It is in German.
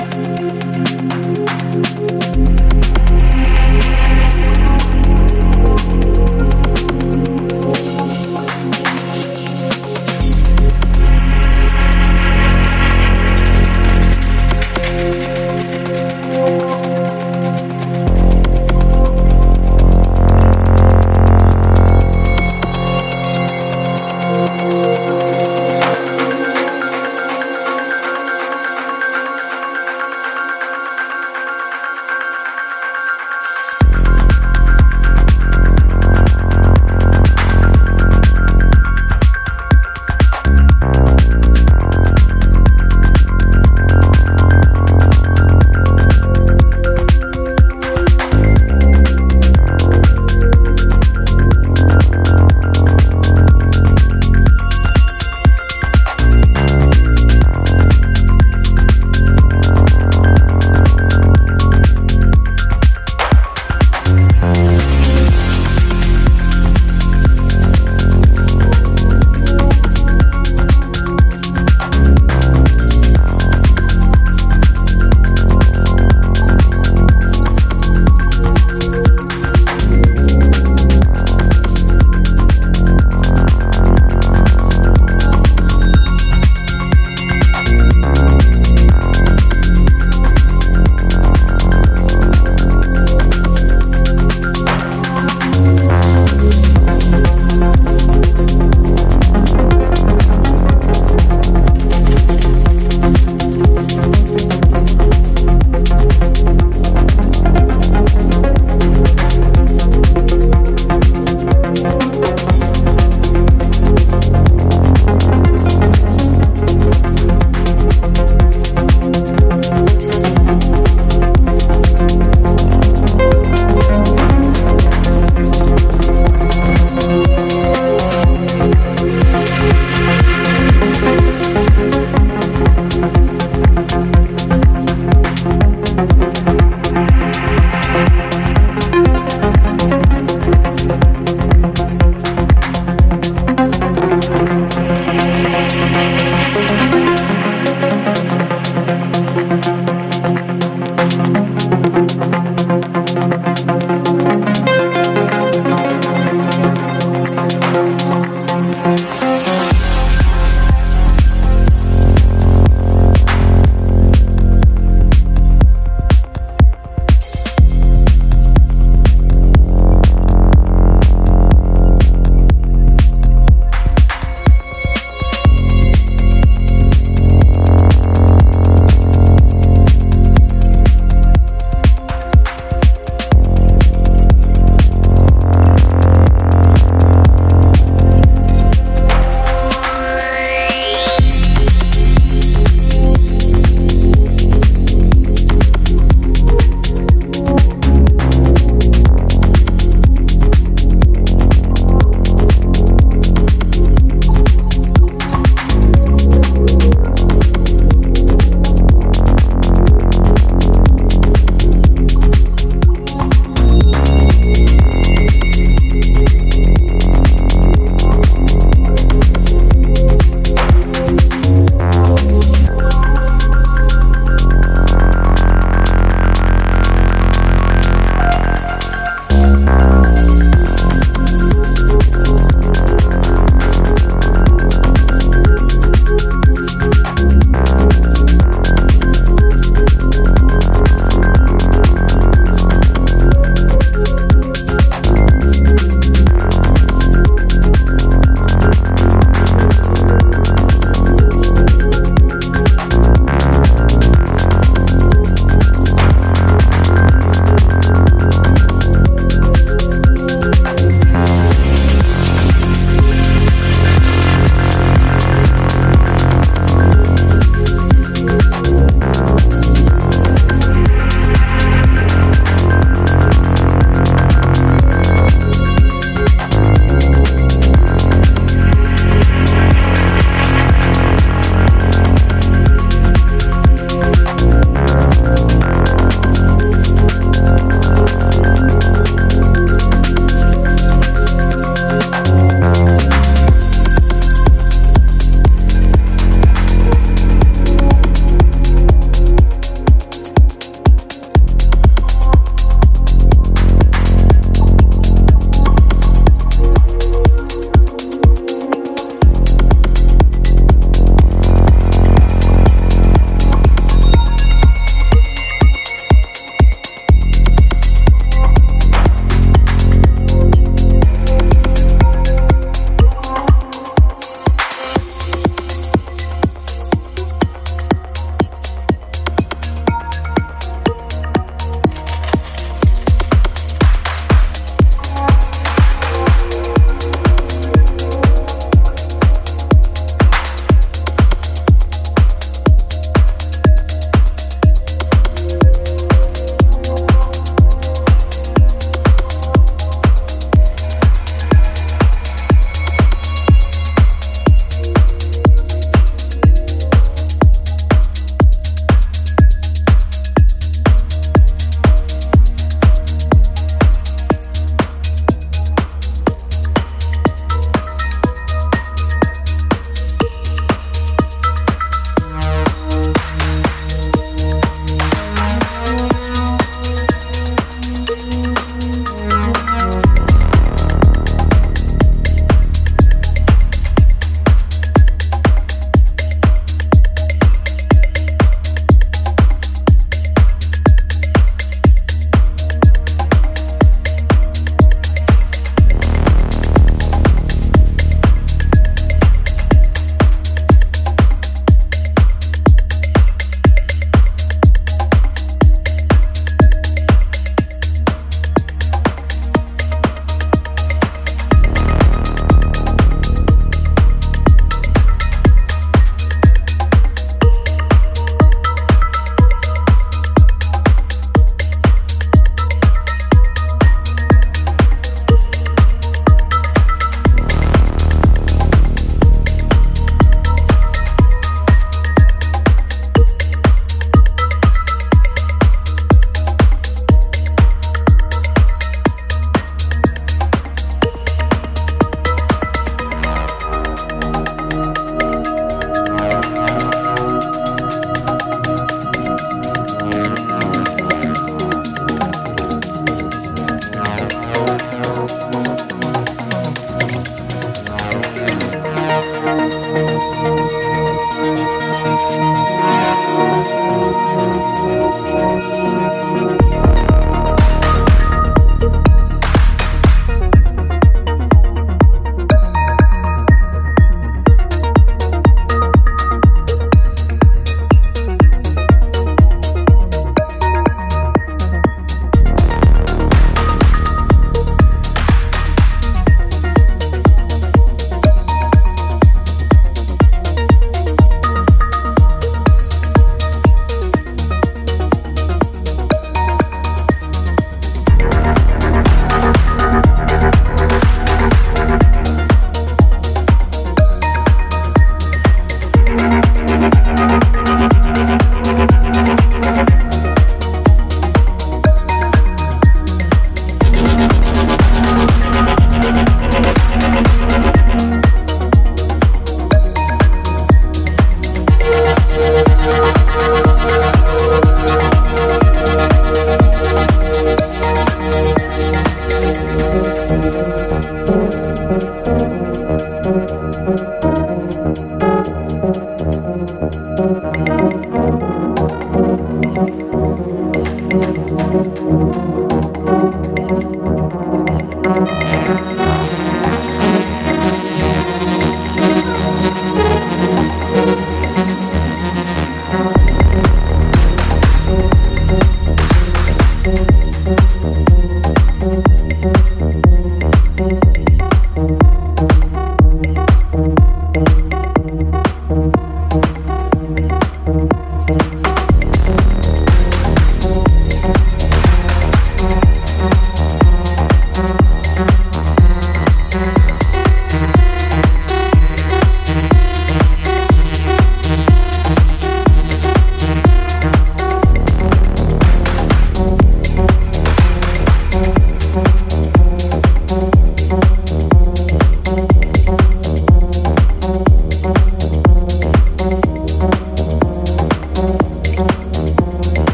Thank you